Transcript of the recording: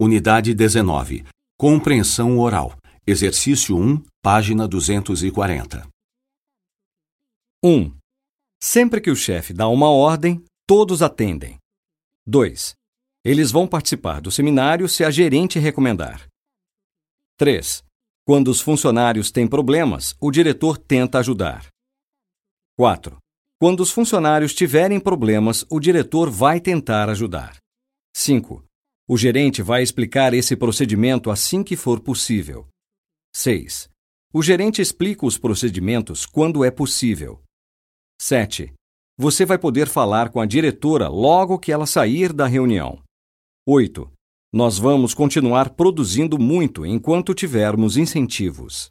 Unidade 19. Compreensão oral. Exercício 1, página 240. 1. Sempre que o chefe dá uma ordem, todos atendem. 2. Eles vão participar do seminário se a gerente recomendar. 3. Quando os funcionários têm problemas, o diretor tenta ajudar. 4. Quando os funcionários tiverem problemas, o diretor vai tentar ajudar. 5. O gerente vai explicar esse procedimento assim que for possível. 6. O gerente explica os procedimentos quando é possível. 7. Você vai poder falar com a diretora logo que ela sair da reunião. 8. Nós vamos continuar produzindo muito enquanto tivermos incentivos.